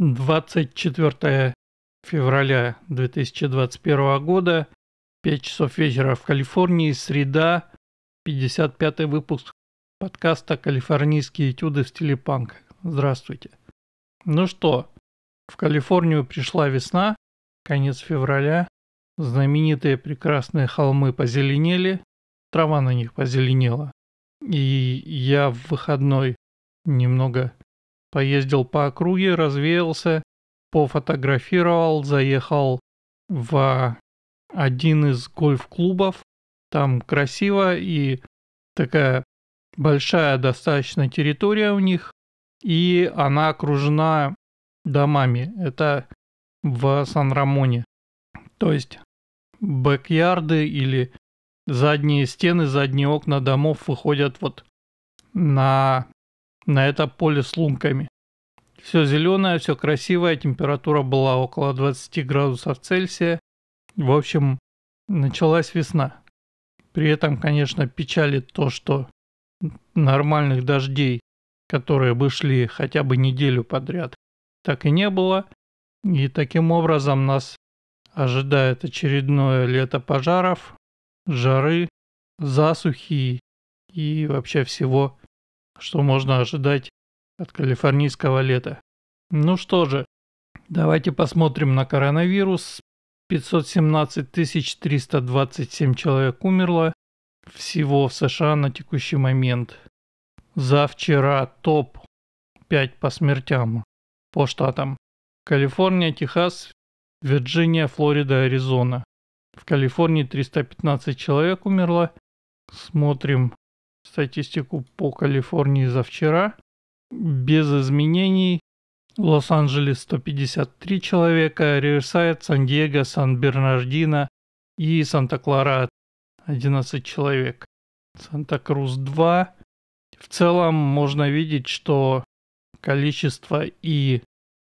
24 февраля 2021 года, 5 часов вечера в Калифорнии, среда, 55 выпуск подкаста «Калифорнийские этюды в стиле панк». Здравствуйте. Ну что, в Калифорнию пришла весна, конец февраля, знаменитые прекрасные холмы позеленели, трава на них позеленела. И я в выходной немного Поездил по округе, развеялся, пофотографировал, заехал в один из гольф-клубов. Там красиво и такая большая достаточно территория у них. И она окружена домами. Это в Сан-Рамоне. То есть бэк-ярды или задние стены, задние окна домов выходят вот на на это поле с лунками. Все зеленое, все красивое, температура была около 20 градусов Цельсия. В общем, началась весна. При этом, конечно, печалит то, что нормальных дождей, которые бы шли хотя бы неделю подряд, так и не было. И таким образом нас ожидает очередное лето пожаров, жары, засухи и вообще всего что можно ожидать от калифорнийского лета. Ну что же, давайте посмотрим на коронавирус. 517 327 человек умерло всего в США на текущий момент. За вчера топ 5 по смертям по штатам. Калифорния, Техас, Вирджиния, Флорида, Аризона. В Калифорнии 315 человек умерло. Смотрим статистику по Калифорнии за вчера. Без изменений. Лос-Анджелес 153 человека, Риверсайд, Сан-Диего, Сан-Бернардино и Санта-Клара 11 человек. Санта-Крус 2. В целом можно видеть, что количество и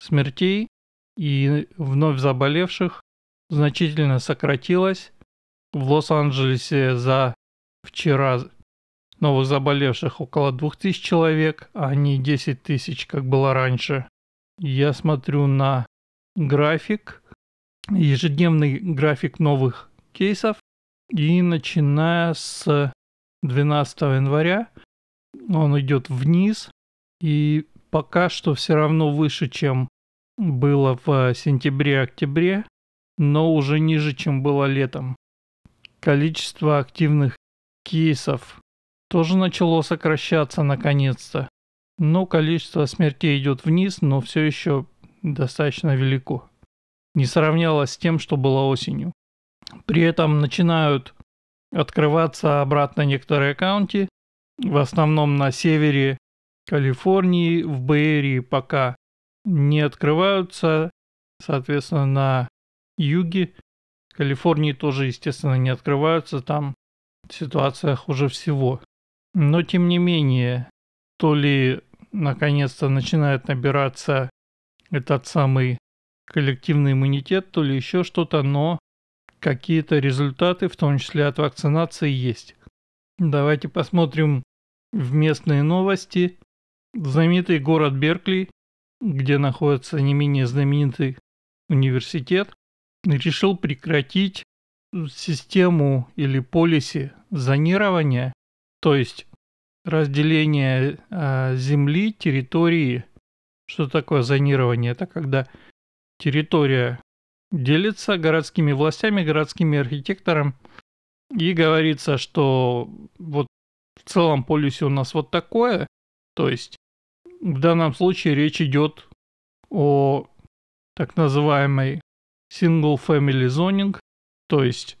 смертей, и вновь заболевших значительно сократилось. В Лос-Анджелесе за вчера Новых заболевших около 2000 человек, а не 10 тысяч, как было раньше. Я смотрю на график, ежедневный график новых кейсов. И начиная с 12 января он идет вниз. И пока что все равно выше, чем было в сентябре-октябре, но уже ниже, чем было летом. Количество активных кейсов тоже начало сокращаться наконец-то. Но количество смертей идет вниз, но все еще достаточно велико. Не сравнялось с тем, что было осенью. При этом начинают открываться обратно некоторые аккаунты, в основном на севере Калифорнии, в Бэйрии пока не открываются, соответственно, на юге Калифорнии тоже, естественно, не открываются, там ситуация хуже всего. Но тем не менее, то ли наконец-то начинает набираться этот самый коллективный иммунитет, то ли еще что-то, но какие-то результаты, в том числе от вакцинации, есть. Давайте посмотрим в местные новости. Знаменитый город Беркли, где находится не менее знаменитый университет, решил прекратить систему или полиси зонирования то есть разделение э, земли, территории. Что такое зонирование? Это когда территория делится городскими властями, городскими архитектором, и говорится, что вот в целом полюсе у нас вот такое, то есть в данном случае речь идет о так называемой single family zoning, то есть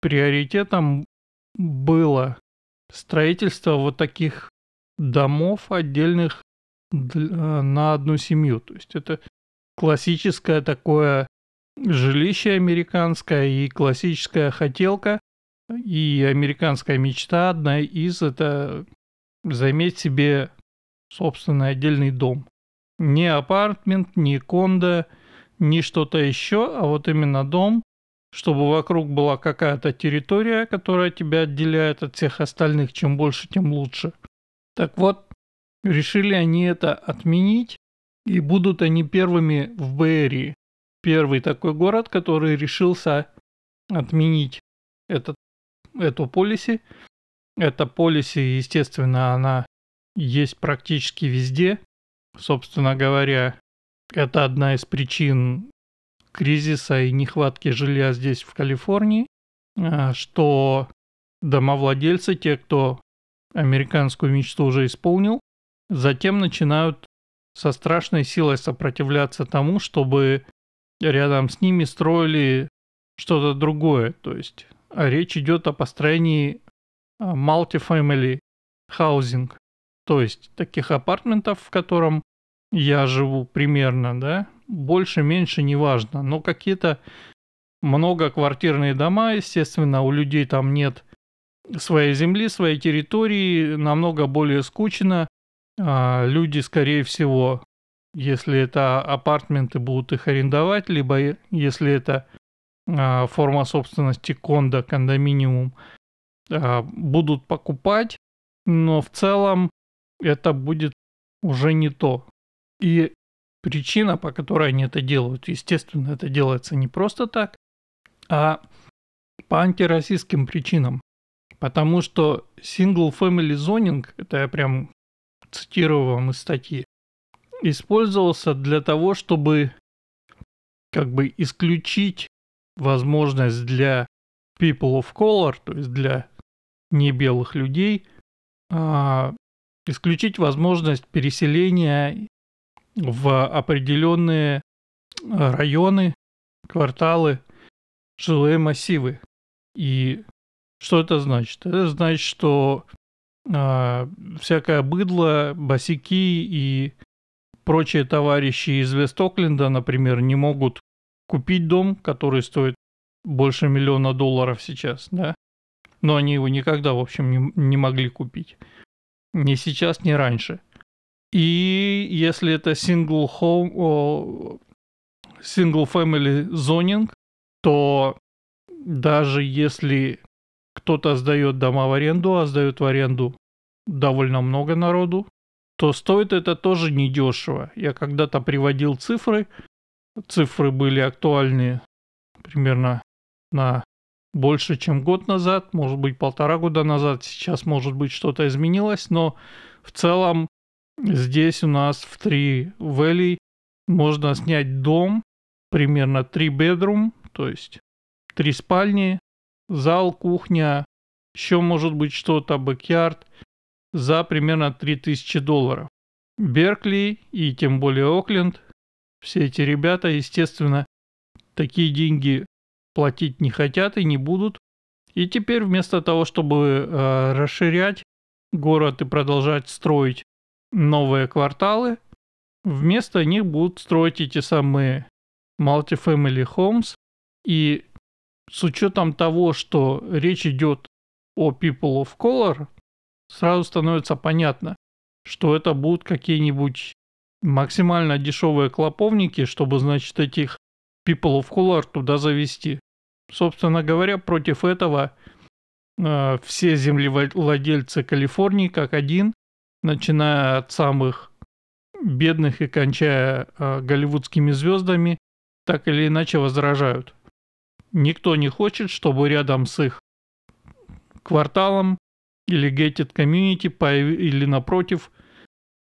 приоритетом было строительство вот таких домов отдельных на одну семью. То есть это классическое такое жилище американское и классическая хотелка и американская мечта одна из это заиметь себе собственный отдельный дом. Не апартмент, не кондо, не что-то еще, а вот именно дом, чтобы вокруг была какая-то территория, которая тебя отделяет от всех остальных. Чем больше, тем лучше. Так вот, решили они это отменить. И будут они первыми в Бэйрии. Первый такой город, который решился отменить этот, эту полиси. Эта полиси, естественно, она есть практически везде. Собственно говоря, это одна из причин кризиса и нехватки жилья здесь, в Калифорнии, а, что домовладельцы, те, кто американскую мечту уже исполнил, затем начинают со страшной силой сопротивляться тому, чтобы рядом с ними строили что-то другое. То есть а речь идет о построении а, multifamily housing, то есть таких апартментов, в котором я живу примерно, да, больше, меньше, неважно, но какие-то многоквартирные дома, естественно, у людей там нет своей земли, своей территории, намного более скучно. А люди, скорее всего, если это апартменты, будут их арендовать, либо если это а, форма собственности кондо, кондоминиум, а, будут покупать, но в целом это будет уже не то. И причина, по которой они это делают, естественно, это делается не просто так, а по антироссийским причинам. Потому что single family zoning, это я прям цитирую вам из статьи, использовался для того, чтобы как бы исключить возможность для people of color, то есть для небелых людей, а, исключить возможность переселения в определенные районы, кварталы, жилые массивы. И что это значит? Это значит, что э, всякое быдло, босики и прочие товарищи из Вест-Окленда, например, не могут купить дом, который стоит больше миллиона долларов сейчас, да? Но они его никогда, в общем, не, не могли купить. Ни сейчас, ни раньше. И если это single home, single family zoning, то даже если кто-то сдает дома в аренду, а сдает в аренду довольно много народу, то стоит это тоже недешево. Я когда-то приводил цифры, цифры были актуальны примерно на больше, чем год назад, может быть полтора года назад, сейчас может быть что-то изменилось, но в целом здесь у нас в Tri-Valley можно снять дом, примерно 3 bedroom, то есть 3 спальни, зал, кухня, еще может быть что-то, backyard, за примерно 3000 долларов. Беркли и тем более Окленд, все эти ребята, естественно, такие деньги платить не хотят и не будут. И теперь вместо того, чтобы э, расширять город и продолжать строить новые кварталы, вместо них будут строить эти самые multifamily homes. И с учетом того, что речь идет о people of color, сразу становится понятно, что это будут какие-нибудь максимально дешевые клоповники, чтобы, значит, этих people of color туда завести. Собственно говоря, против этого э, все землевладельцы Калифорнии как один, начиная от самых бедных и кончая э, голливудскими звездами, так или иначе возражают. Никто не хочет, чтобы рядом с их кварталом или gated community появ... или напротив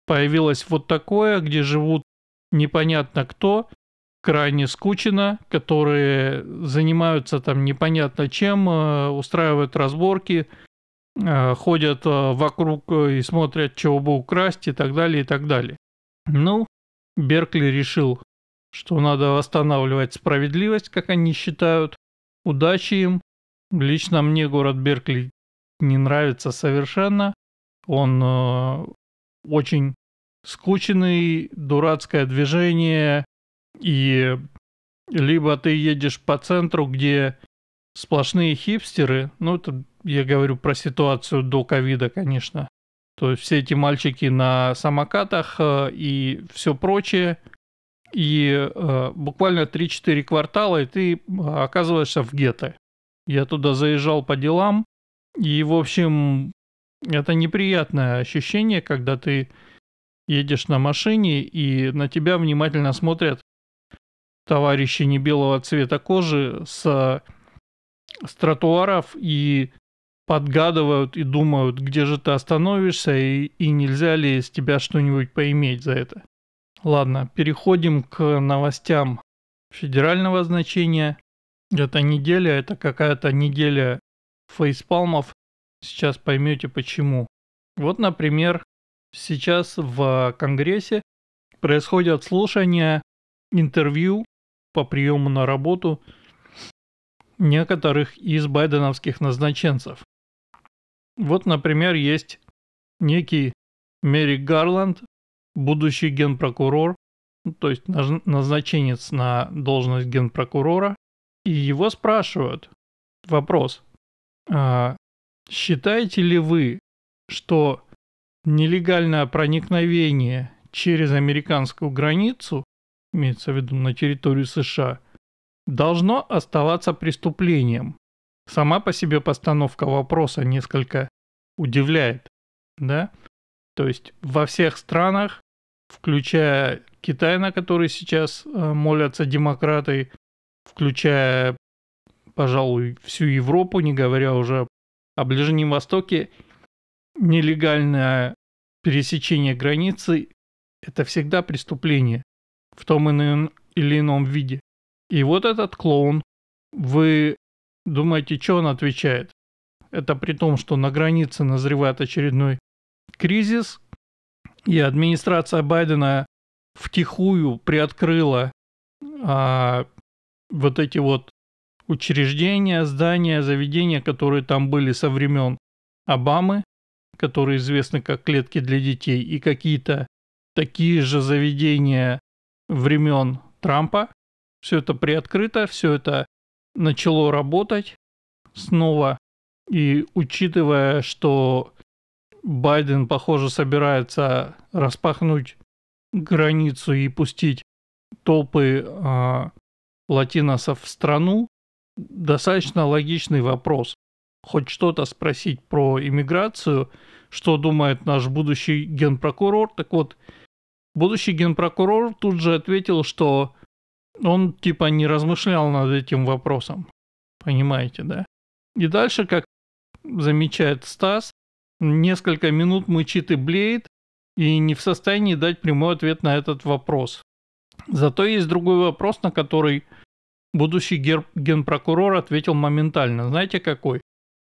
появилось вот такое, где живут непонятно кто, крайне скучно, которые занимаются там непонятно чем, э, устраивают разборки, ходят э, вокруг и смотрят, чего бы украсть и так далее, и так далее. Ну, Беркли решил, что надо восстанавливать справедливость, как они считают. Удачи им. Лично мне город Беркли не нравится совершенно. Он э, очень скучный, дурацкое движение, и либо ты едешь по центру, где сплошные хипстеры, ну это я говорю про ситуацию до ковида, конечно, то есть все эти мальчики на самокатах э, и все прочее, и э, буквально 3-4 квартала, и ты оказываешься в гетто. Я туда заезжал по делам, и, в общем, это неприятное ощущение, когда ты едешь на машине, и на тебя внимательно смотрят товарищи не белого цвета кожи с, с тротуаров и подгадывают и думают, где же ты остановишься и, и нельзя ли с тебя что-нибудь поиметь за это. Ладно, переходим к новостям федерального значения. Эта неделя, это какая-то неделя фейспалмов. Сейчас поймете почему. Вот, например, сейчас в Конгрессе происходят слушания интервью по приему на работу некоторых из байденовских назначенцев. Вот, например, есть некий Мерик Гарланд, будущий генпрокурор, ну, то есть назначенец на должность генпрокурора, и его спрашивают, вопрос, а, считаете ли вы, что нелегальное проникновение через американскую границу, имеется в виду на территорию США, должно оставаться преступлением? Сама по себе постановка вопроса несколько удивляет, да? То есть во всех странах, включая Китай, на который сейчас э, молятся демократы, включая, пожалуй, всю Европу, не говоря уже о Ближнем Востоке, нелегальное пересечение границы – это всегда преступление в том или ином виде. И вот этот клоун, вы думаете, что он отвечает? Это при том, что на границе назревает очередной кризис, и администрация Байдена втихую приоткрыла а, вот эти вот учреждения, здания, заведения, которые там были со времен Обамы, которые известны как клетки для детей, и какие-то такие же заведения времен Трампа. Все это приоткрыто, все это начало работать снова. И учитывая, что Байден, похоже, собирается распахнуть границу и пустить толпы э, латиносов в страну, достаточно логичный вопрос. Хоть что-то спросить про иммиграцию, что думает наш будущий генпрокурор. Так вот, будущий генпрокурор тут же ответил, что он типа не размышлял над этим вопросом. Понимаете, да? И дальше, как замечает Стас, несколько минут мычит и блеет, и не в состоянии дать прямой ответ на этот вопрос. Зато есть другой вопрос, на который будущий генпрокурор ответил моментально. Знаете какой?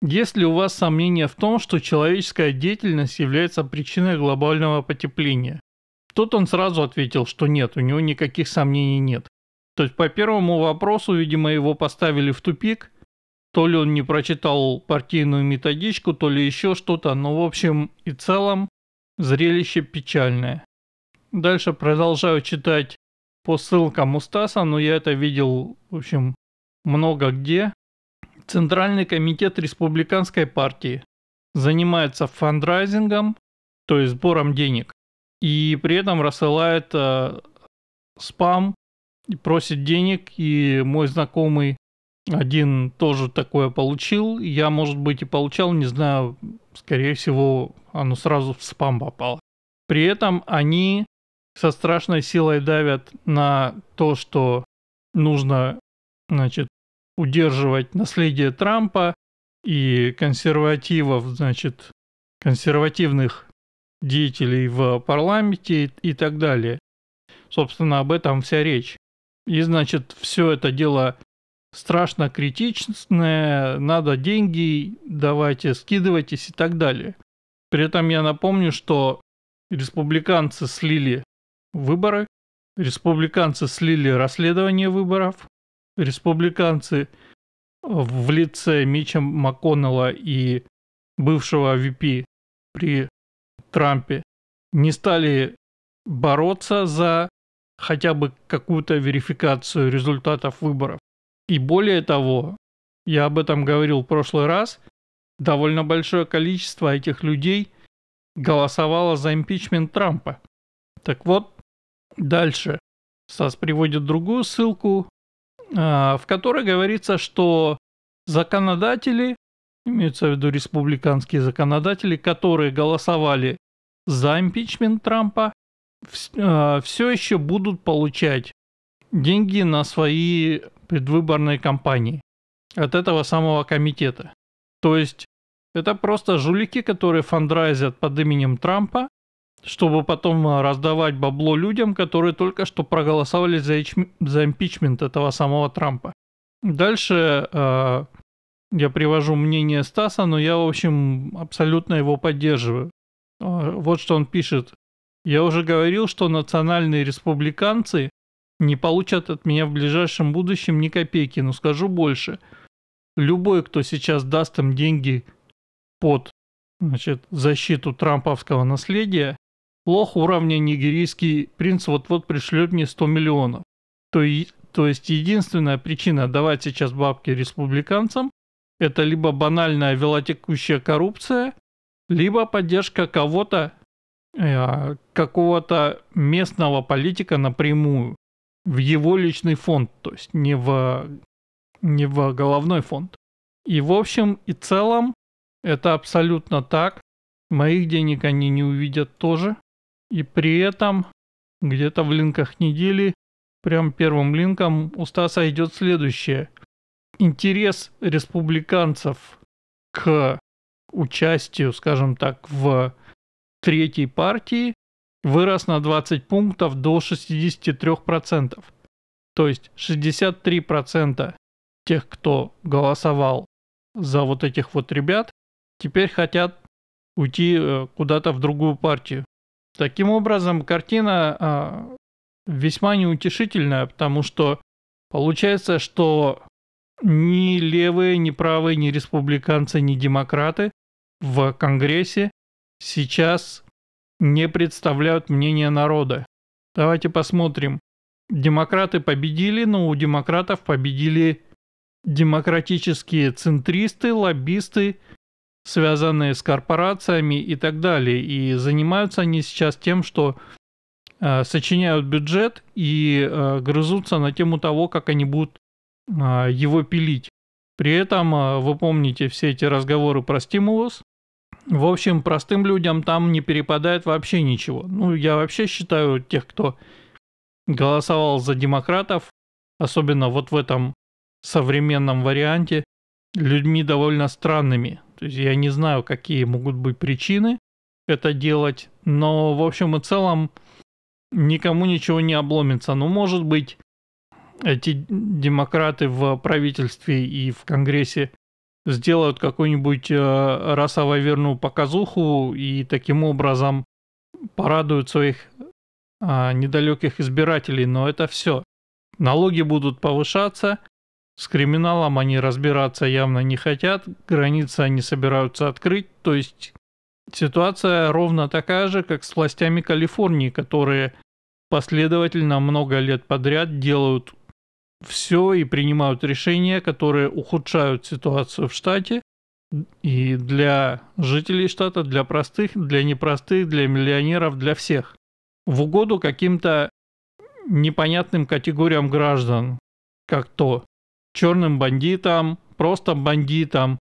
Есть ли у вас сомнения в том, что человеческая деятельность является причиной глобального потепления? Тут он сразу ответил, что нет, у него никаких сомнений нет. То есть по первому вопросу, видимо, его поставили в тупик, то ли он не прочитал партийную методичку, то ли еще что-то, но в общем и целом зрелище печальное. Дальше продолжаю читать по ссылкам у Стаса, но я это видел, в общем, много где. Центральный комитет республиканской партии занимается фандрайзингом, то есть сбором денег, и при этом рассылает э, спам просит денег, и мой знакомый один тоже такое получил. Я, может быть, и получал, не знаю, скорее всего, оно сразу в спам попало. При этом они со страшной силой давят на то, что нужно, значит, удерживать наследие Трампа и консервативов, значит, консервативных деятелей в парламенте и так далее. Собственно, об этом вся речь. И, значит, все это дело страшно критичное, надо деньги, давайте скидывайтесь и так далее. При этом я напомню, что республиканцы слили выборы, республиканцы слили расследование выборов, республиканцы в лице Мича МакКоннелла и бывшего VP при Трампе не стали бороться за хотя бы какую-то верификацию результатов выборов. И более того, я об этом говорил в прошлый раз, довольно большое количество этих людей голосовало за импичмент Трампа. Так вот, дальше САС приводит другую ссылку, а, в которой говорится, что законодатели, имеются в виду республиканские законодатели, которые голосовали за импичмент Трампа, все еще будут получать деньги на свои предвыборные кампании от этого самого комитета. То есть это просто жулики, которые фандрайзят под именем Трампа, чтобы потом раздавать бабло людям, которые только что проголосовали за, ич- за импичмент этого самого Трампа. Дальше э, я привожу мнение Стаса, но я, в общем, абсолютно его поддерживаю. Э, вот что он пишет. Я уже говорил, что национальные республиканцы не получат от меня в ближайшем будущем ни копейки, но скажу больше. Любой, кто сейчас даст им деньги под значит, защиту трамповского наследия, лох уровня нигерийский принц вот-вот пришлет мне 100 миллионов. То, и, то есть единственная причина давать сейчас бабки республиканцам это либо банальная велотекущая коррупция, либо поддержка кого-то, какого-то местного политика напрямую в его личный фонд, то есть не в, не в головной фонд. И в общем и целом это абсолютно так. Моих денег они не увидят тоже. И при этом где-то в линках недели, прям первым линком у Стаса идет следующее. Интерес республиканцев к участию, скажем так, в третьей партии вырос на 20 пунктов до 63%. То есть 63% тех, кто голосовал за вот этих вот ребят, теперь хотят уйти э, куда-то в другую партию. Таким образом, картина а, весьма неутешительная, потому что получается, что ни левые, ни правые, ни республиканцы, ни демократы в Конгрессе сейчас не представляют мнение народа. Давайте посмотрим. Демократы победили, но у демократов победили демократические центристы, лоббисты, связанные с корпорациями и так далее. И занимаются они сейчас тем, что э, сочиняют бюджет и э, грызутся на тему того, как они будут э, его пилить. При этом э, вы помните все эти разговоры про стимулус. В общем, простым людям там не перепадает вообще ничего. Ну, я вообще считаю тех, кто голосовал за демократов, особенно вот в этом современном варианте, людьми довольно странными. То есть я не знаю, какие могут быть причины это делать, но в общем и целом никому ничего не обломится. Ну, может быть, эти демократы в правительстве и в Конгрессе сделают какую-нибудь э, расово верную показуху и таким образом порадуют своих э, недалеких избирателей, но это все. Налоги будут повышаться, с криминалом они разбираться явно не хотят, границы они собираются открыть, то есть ситуация ровно такая же, как с властями Калифорнии, которые последовательно много лет подряд делают все и принимают решения, которые ухудшают ситуацию в штате и для жителей штата, для простых, для непростых, для миллионеров, для всех. В угоду каким-то непонятным категориям граждан, как то черным бандитам, просто бандитам,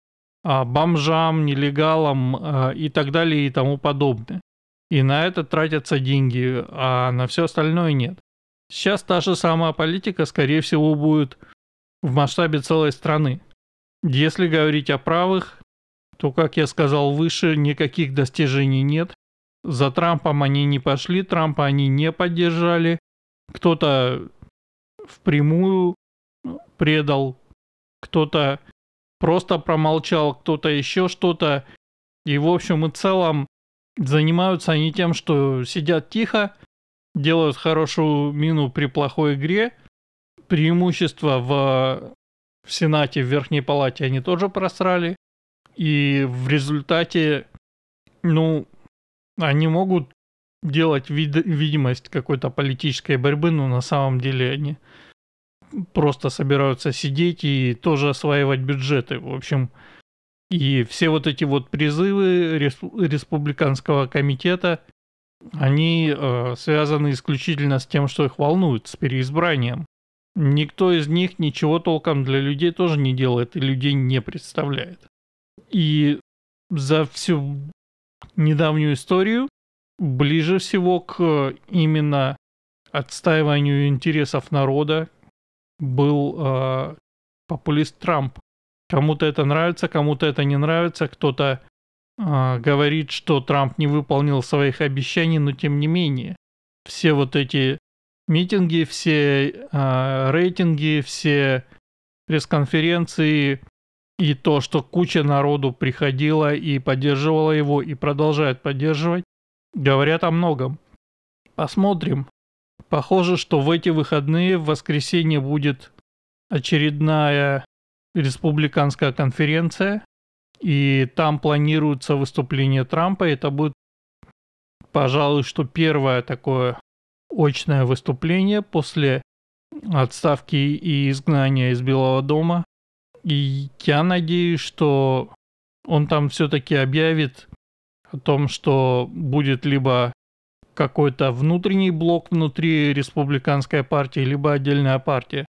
а, бомжам, нелегалам а, и так далее и тому подобное. И на это тратятся деньги, а на все остальное нет. Сейчас та же самая политика, скорее всего, будет в масштабе целой страны. Если говорить о правых, то, как я сказал выше, никаких достижений нет. За Трампом они не пошли, Трампа они не поддержали. Кто-то впрямую предал, кто-то просто промолчал, кто-то еще что-то. И в общем и целом занимаются они тем, что сидят тихо, делают хорошую мину при плохой игре. Преимущество в, в Сенате, в Верхней Палате они тоже просрали. И в результате, ну, они могут делать вид видимость какой-то политической борьбы, но на самом деле они просто собираются сидеть и тоже осваивать бюджеты. В общем, и все вот эти вот призывы республиканского комитета, они э, связаны исключительно с тем, что их волнует, с переизбранием. Никто из них ничего толком для людей тоже не делает и людей не представляет. И за всю недавнюю историю ближе всего к именно отстаиванию интересов народа был э, популист Трамп. Кому-то это нравится, кому-то это не нравится, кто-то говорит, что Трамп не выполнил своих обещаний, но тем не менее. Все вот эти митинги, все э, рейтинги, все пресс-конференции и то, что куча народу приходила и поддерживала его и продолжает поддерживать, говорят о многом. Посмотрим. Похоже, что в эти выходные в воскресенье будет очередная республиканская конференция, и там планируется выступление Трампа. Это будет, пожалуй, что первое такое очное выступление после отставки и изгнания из Белого дома. И я надеюсь, что он там все-таки объявит о том, что будет либо какой-то внутренний блок внутри республиканской партии, либо отдельная партия.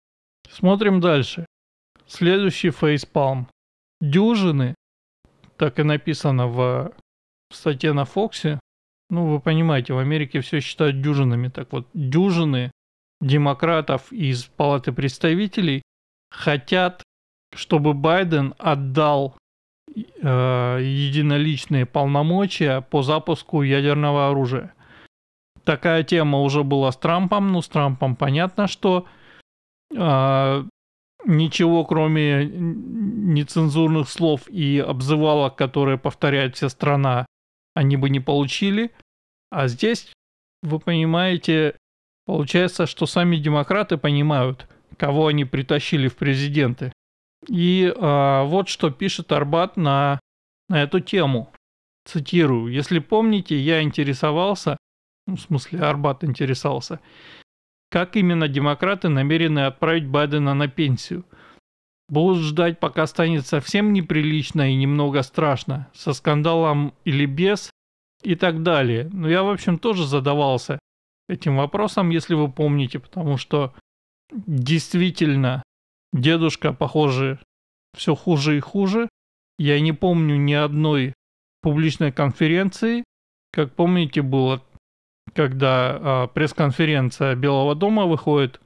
Смотрим дальше. Следующий фейспалм. Дюжины, так и написано в, статье на Фоксе. Ну, вы понимаете, в Америке все считают дюжинами. Так вот, дюжины демократов из Палаты представителей хотят, чтобы Байден отдал э, единоличные полномочия по запуску ядерного оружия. Такая тема уже была с Трампом, ну с Трампом понятно, что э, ничего кроме нецензурных слов и обзывалок, которые повторяет вся страна, они бы не получили. А здесь, вы понимаете, получается, что сами демократы понимают, кого они притащили в президенты. И э, вот что пишет Арбат на, на эту тему. Цитирую. Если помните, я интересовался, ну, в смысле Арбат интересовался, как именно демократы намерены отправить Байдена на пенсию. Будут ждать, пока станет совсем неприлично и немного страшно, со скандалом или без, и так далее. Но я, в общем, тоже задавался этим вопросом, если вы помните, потому что действительно дедушка, похоже, все хуже и хуже. Я не помню ни одной публичной конференции. Как помните, было, когда а, пресс-конференция Белого дома выходит,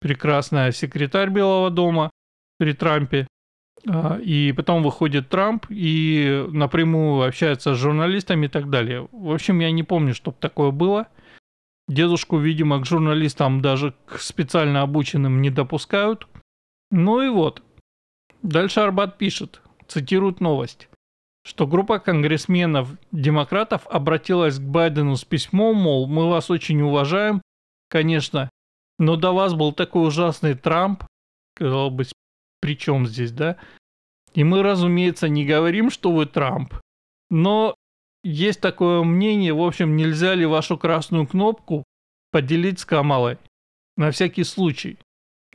прекрасная секретарь Белого дома при Трампе, а, и потом выходит Трамп и напрямую общается с журналистами и так далее. В общем, я не помню, чтобы такое было. Дедушку, видимо, к журналистам даже к специально обученным не допускают. Ну и вот, Дальше Арбат пишет, цитирует новость, что группа конгрессменов-демократов обратилась к Байдену с письмом, мол, мы вас очень уважаем, конечно, но до вас был такой ужасный Трамп, казалось бы, при чем здесь, да? И мы, разумеется, не говорим, что вы Трамп, но есть такое мнение, в общем, нельзя ли вашу красную кнопку поделить с Камалой? На всякий случай.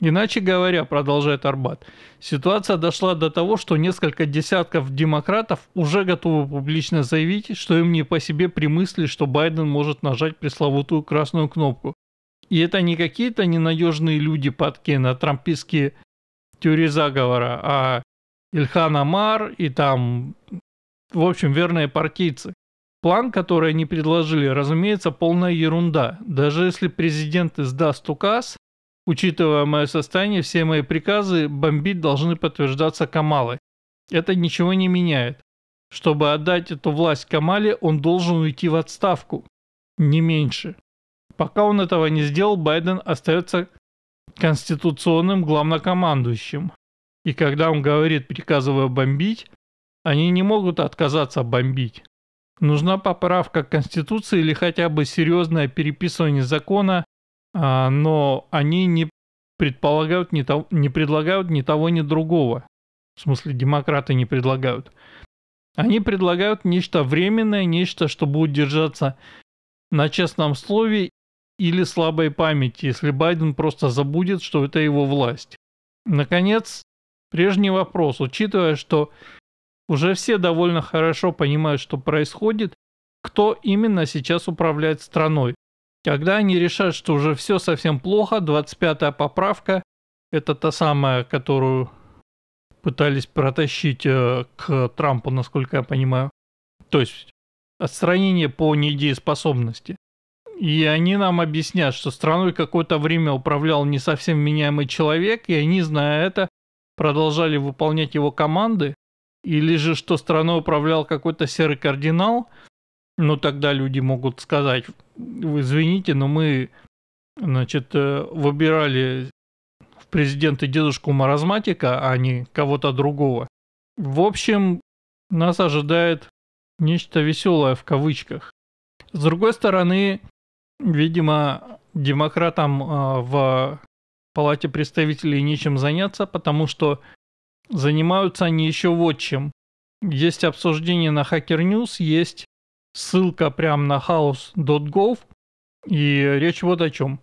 Иначе говоря, продолжает Арбат, ситуация дошла до того, что несколько десятков демократов уже готовы публично заявить, что им не по себе при мысли, что Байден может нажать пресловутую красную кнопку. И это не какие-то ненадежные люди падки на трампийские теории заговора, а Ильхан Амар и там, в общем, верные партийцы. План, который они предложили, разумеется, полная ерунда. Даже если президент издаст указ, Учитывая мое состояние, все мои приказы бомбить должны подтверждаться Камалой. Это ничего не меняет. Чтобы отдать эту власть Камале, он должен уйти в отставку. Не меньше. Пока он этого не сделал, Байден остается конституционным главнокомандующим. И когда он говорит, приказывая бомбить, они не могут отказаться бомбить. Нужна поправка к Конституции или хотя бы серьезное переписывание закона а, но они не предполагают ни того, не предлагают ни того, ни другого. В смысле, демократы не предлагают. Они предлагают нечто временное, нечто, что будет держаться на честном слове или слабой памяти, если Байден просто забудет, что это его власть. Наконец, прежний вопрос. Учитывая, что уже все довольно хорошо понимают, что происходит, кто именно сейчас управляет страной. Когда они решат, что уже все совсем плохо, 25-я поправка, это та самая, которую пытались протащить э, к Трампу, насколько я понимаю. То есть отстранение по недееспособности. И они нам объяснят, что страной какое-то время управлял не совсем меняемый человек, и они, зная это, продолжали выполнять его команды, или же что страной управлял какой-то серый кардинал, ну тогда люди могут сказать, извините, но мы, значит, э, выбирали в президенты дедушку маразматика, а не кого-то другого. В общем, нас ожидает нечто веселое в кавычках. С другой стороны, видимо, демократам э, в Палате представителей нечем заняться, потому что занимаются они еще вот чем. Есть обсуждение на Hacker News, есть ссылка прямо на house.gov, и речь вот о чем.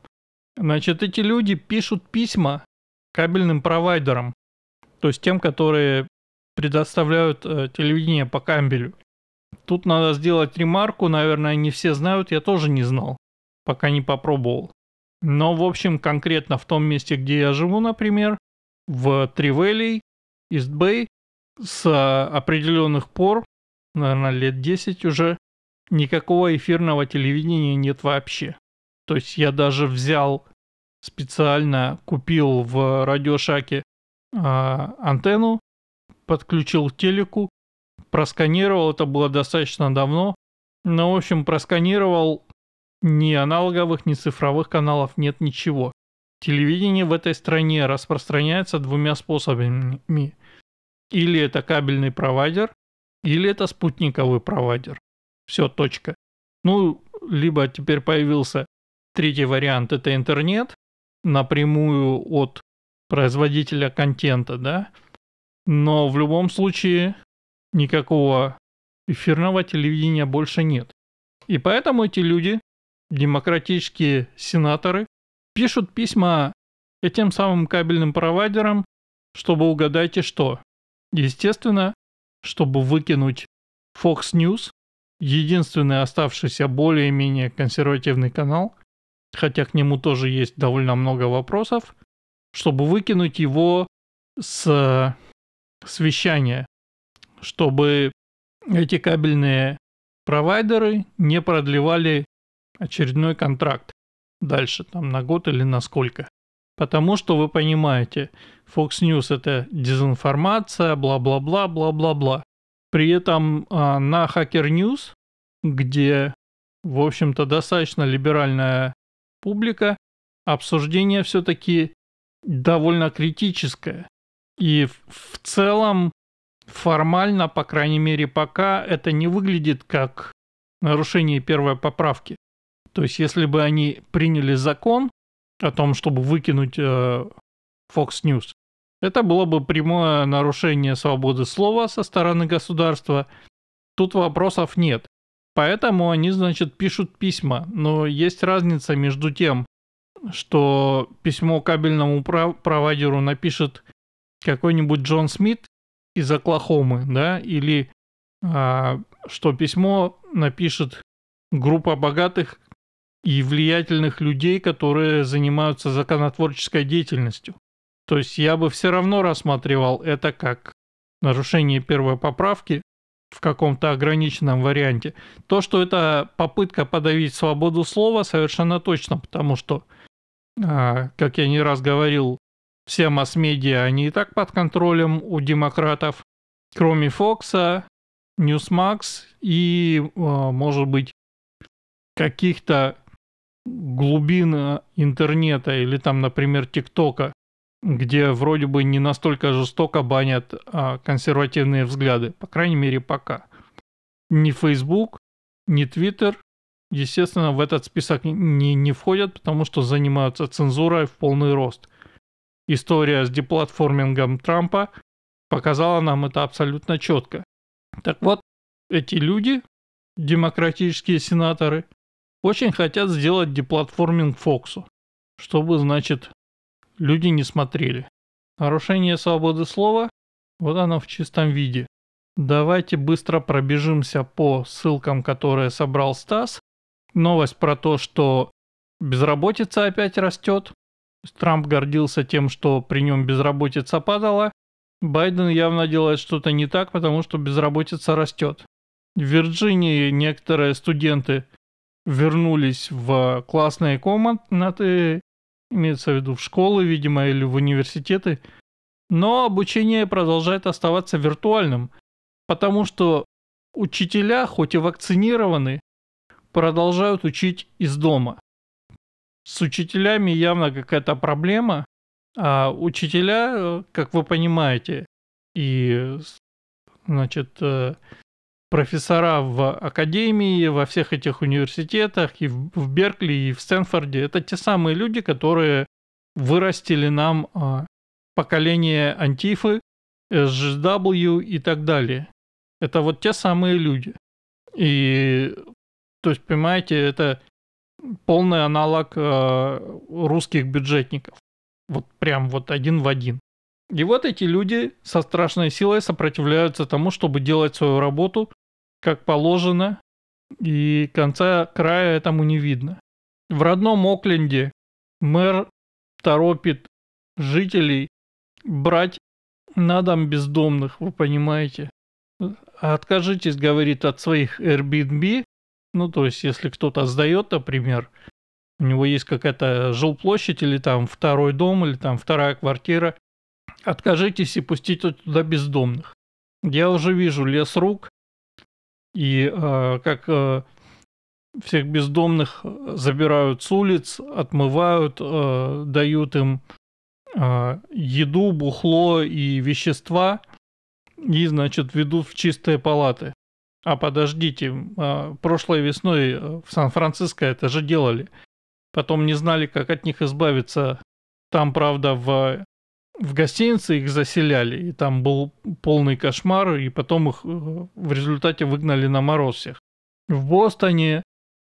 Значит, эти люди пишут письма кабельным провайдерам, то есть тем, которые предоставляют э, телевидение по кабелю. Тут надо сделать ремарку, наверное, не все знают, я тоже не знал, пока не попробовал. Но, в общем, конкретно в том месте, где я живу, например, в Тривелли, Истбэй, с определенных пор, наверное, лет 10 уже, никакого эфирного телевидения нет вообще. То есть я даже взял специально, купил в радиошаке э, антенну, подключил телеку, просканировал, это было достаточно давно, но, в общем, просканировал ни аналоговых, ни цифровых каналов нет ничего. Телевидение в этой стране распространяется двумя способами. Или это кабельный провайдер, или это спутниковый провайдер. Все, точка. Ну, либо теперь появился третий вариант, это интернет, напрямую от производителя контента, да. Но в любом случае никакого эфирного телевидения больше нет. И поэтому эти люди демократические сенаторы пишут письма этим самым кабельным провайдерам, чтобы угадайте что. Естественно, чтобы выкинуть Fox News, единственный оставшийся более-менее консервативный канал, хотя к нему тоже есть довольно много вопросов, чтобы выкинуть его с, с вещания, чтобы эти кабельные провайдеры не продлевали очередной контракт дальше, там на год или на сколько. Потому что вы понимаете, Fox News это дезинформация, бла-бла-бла, бла-бла-бла. При этом а, на Hacker News, где, в общем-то, достаточно либеральная публика, обсуждение все-таки довольно критическое. И в целом, формально, по крайней мере, пока это не выглядит как нарушение первой поправки. То есть, если бы они приняли закон о том, чтобы выкинуть э, Fox News, это было бы прямое нарушение свободы слова со стороны государства. Тут вопросов нет. Поэтому они, значит, пишут письма. Но есть разница между тем, что письмо кабельному провайдеру напишет какой-нибудь Джон Смит из Оклахомы, да, или а, что письмо напишет группа богатых и влиятельных людей, которые занимаются законотворческой деятельностью. То есть я бы все равно рассматривал это как нарушение первой поправки в каком-то ограниченном варианте. То, что это попытка подавить свободу слова, совершенно точно, потому что, а, как я не раз говорил, все масс-медиа, они и так под контролем у демократов, кроме Фокса, Newsmax и, а, может быть, каких-то глубин интернета или там, например, ТикТока, где вроде бы не настолько жестоко банят а, консервативные взгляды, по крайней мере пока. Ни Facebook, ни Twitter, естественно, в этот список не, не входят, потому что занимаются цензурой в полный рост. История с деплатформингом Трампа показала нам это абсолютно четко. Так вот, эти люди, демократические сенаторы, очень хотят сделать деплатформинг Фоксу, чтобы, значит, люди не смотрели. Нарушение свободы слова, вот оно в чистом виде. Давайте быстро пробежимся по ссылкам, которые собрал Стас. Новость про то, что безработица опять растет. Трамп гордился тем, что при нем безработица падала. Байден явно делает что-то не так, потому что безработица растет. В Вирджинии некоторые студенты вернулись в классные комнаты, имеется в виду в школы, видимо, или в университеты, но обучение продолжает оставаться виртуальным, потому что учителя, хоть и вакцинированы, продолжают учить из дома. С учителями явно какая-то проблема, а учителя, как вы понимаете, и значит, э, профессора в академии, во всех этих университетах, и в Беркли, и в Стэнфорде, это те самые люди, которые вырастили нам а, поколение антифы, SGW и так далее. Это вот те самые люди. И, то есть, понимаете, это полный аналог э, русских бюджетников. Вот прям вот один в один. И вот эти люди со страшной силой сопротивляются тому, чтобы делать свою работу как положено, и конца края этому не видно. В родном Окленде мэр торопит жителей брать на дом бездомных, вы понимаете. Откажитесь, говорит, от своих Airbnb, ну то есть если кто-то сдает, например, у него есть какая-то жилплощадь или там второй дом или там вторая квартира, откажитесь и пустите туда бездомных. Я уже вижу лес рук, и э, как э, всех бездомных забирают с улиц, отмывают, э, дают им э, еду, бухло и вещества, и, значит, ведут в чистые палаты. А подождите, э, прошлой весной в Сан-Франциско это же делали. Потом не знали, как от них избавиться. Там, правда, в в гостинице их заселяли, и там был полный кошмар, и потом их э, в результате выгнали на мороз всех. В Бостоне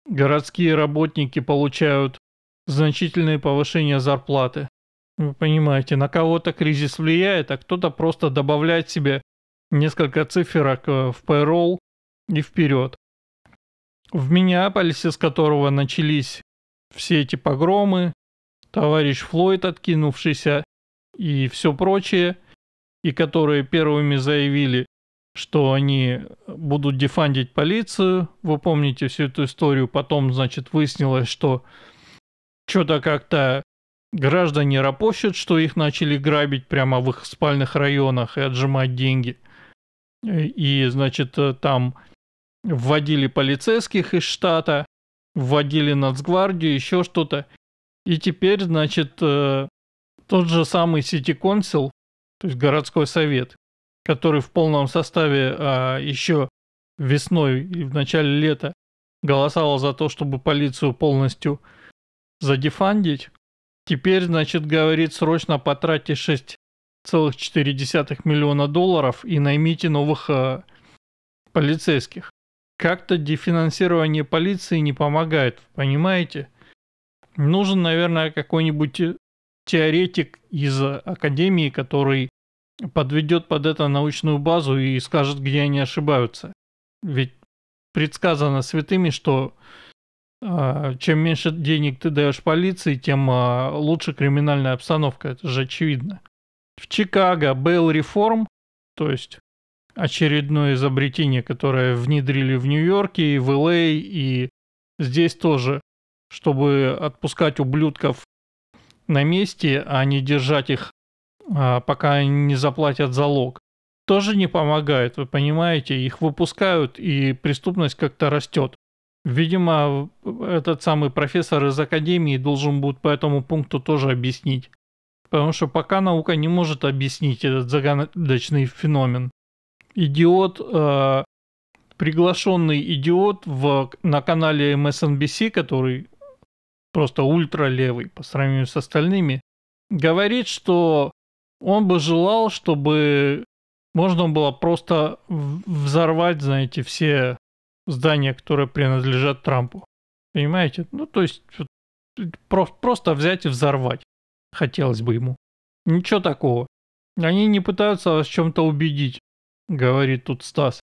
городские работники получают значительные повышения зарплаты. Вы понимаете, на кого-то кризис влияет, а кто-то просто добавляет себе несколько циферок э, в payroll и вперед. В Миннеаполисе, с которого начались все эти погромы, товарищ Флойд, откинувшийся и все прочее, и которые первыми заявили, что они будут дефандить полицию. Вы помните всю эту историю. Потом, значит, выяснилось, что что-то как-то граждане рапощут, что их начали грабить прямо в их спальных районах и отжимать деньги. И, значит, там вводили полицейских из штата, вводили нацгвардию, еще что-то. И теперь, значит, э, тот же самый City Council, то есть городской совет, который в полном составе а, еще весной и в начале лета голосовал за то, чтобы полицию полностью задефандить, теперь, значит, говорит, срочно потратьте 6,4 миллиона долларов и наймите новых а, полицейских. Как-то дефинансирование полиции не помогает, понимаете? Нужен, наверное, какой-нибудь теоретик из академии, который подведет под это научную базу и скажет, где они ошибаются. Ведь предсказано святыми, что э, чем меньше денег ты даешь полиции, тем э, лучше криминальная обстановка. Это же очевидно. В Чикаго Bail Reform, то есть очередное изобретение, которое внедрили в Нью-Йорке и в Л.А., и здесь тоже, чтобы отпускать ублюдков на месте, а не держать их, а, пока не заплатят залог. Тоже не помогает, вы понимаете, их выпускают и преступность как-то растет. Видимо, этот самый профессор из академии должен будет по этому пункту тоже объяснить. Потому что пока наука не может объяснить этот загадочный феномен. Идиот, э, приглашенный идиот в, на канале MSNBC, который просто ультралевый по сравнению с остальными, говорит, что он бы желал, чтобы можно было просто взорвать, знаете, все здания, которые принадлежат Трампу. Понимаете? Ну, то есть просто взять и взорвать. Хотелось бы ему. Ничего такого. Они не пытаются вас чем-то убедить, говорит тут Стас.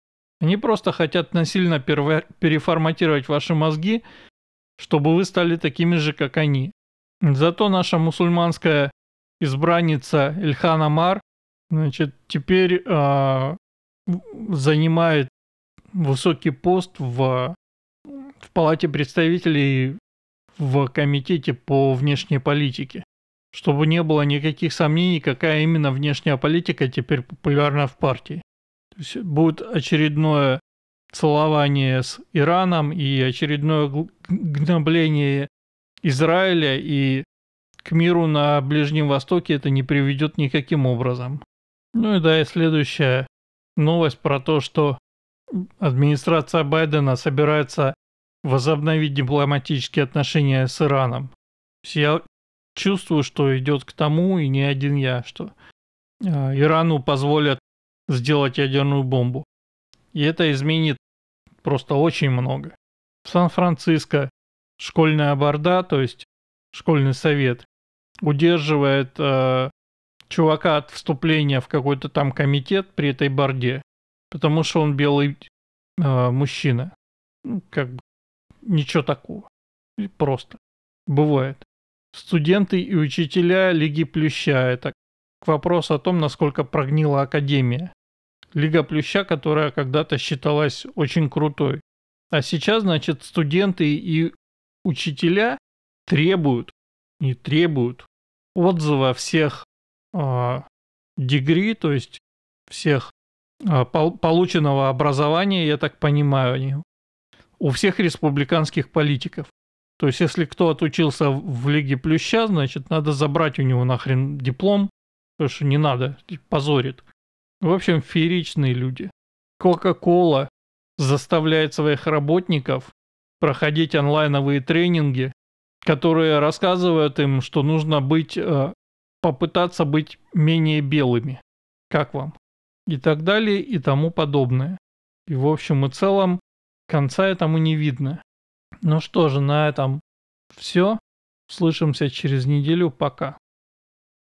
Они просто хотят насильно переформатировать ваши мозги чтобы вы стали такими же, как они. Зато наша мусульманская избранница Ильхан Амар, значит, теперь э, занимает высокий пост в, в Палате представителей в Комитете по внешней политике. Чтобы не было никаких сомнений, какая именно внешняя политика теперь популярна в партии. То есть будет очередное целование с Ираном и очередное гнобление Израиля, и к миру на Ближнем Востоке это не приведет никаким образом. Ну и да, и следующая новость про то, что администрация Байдена собирается возобновить дипломатические отношения с Ираном. Я чувствую, что идет к тому, и не один я, что а, Ирану позволят сделать ядерную бомбу. И это изменит просто очень много. В Сан-Франциско школьная борда, то есть школьный совет, удерживает э, чувака от вступления в какой-то там комитет при этой борде, потому что он белый э, мужчина. Ну, как бы ничего такого. Просто. Бывает. Студенты и учителя Лиги Плюща. Это вопросу о том, насколько прогнила Академия. Лига Плюща, которая когда-то считалась очень крутой. А сейчас, значит, студенты и учителя требуют, не требуют, отзыва всех э, дегри, то есть всех э, пол, полученного образования, я так понимаю, у всех республиканских политиков. То есть, если кто отучился в Лиге Плюща, значит, надо забрать у него нахрен диплом, потому что не надо, позорит. В общем, фееричные люди. Кока-кола заставляет своих работников проходить онлайновые тренинги, которые рассказывают им, что нужно быть, э, попытаться быть менее белыми. Как вам? И так далее и тому подобное. И в общем и целом конца этому не видно. Ну что же, на этом все. Слышимся через неделю. Пока.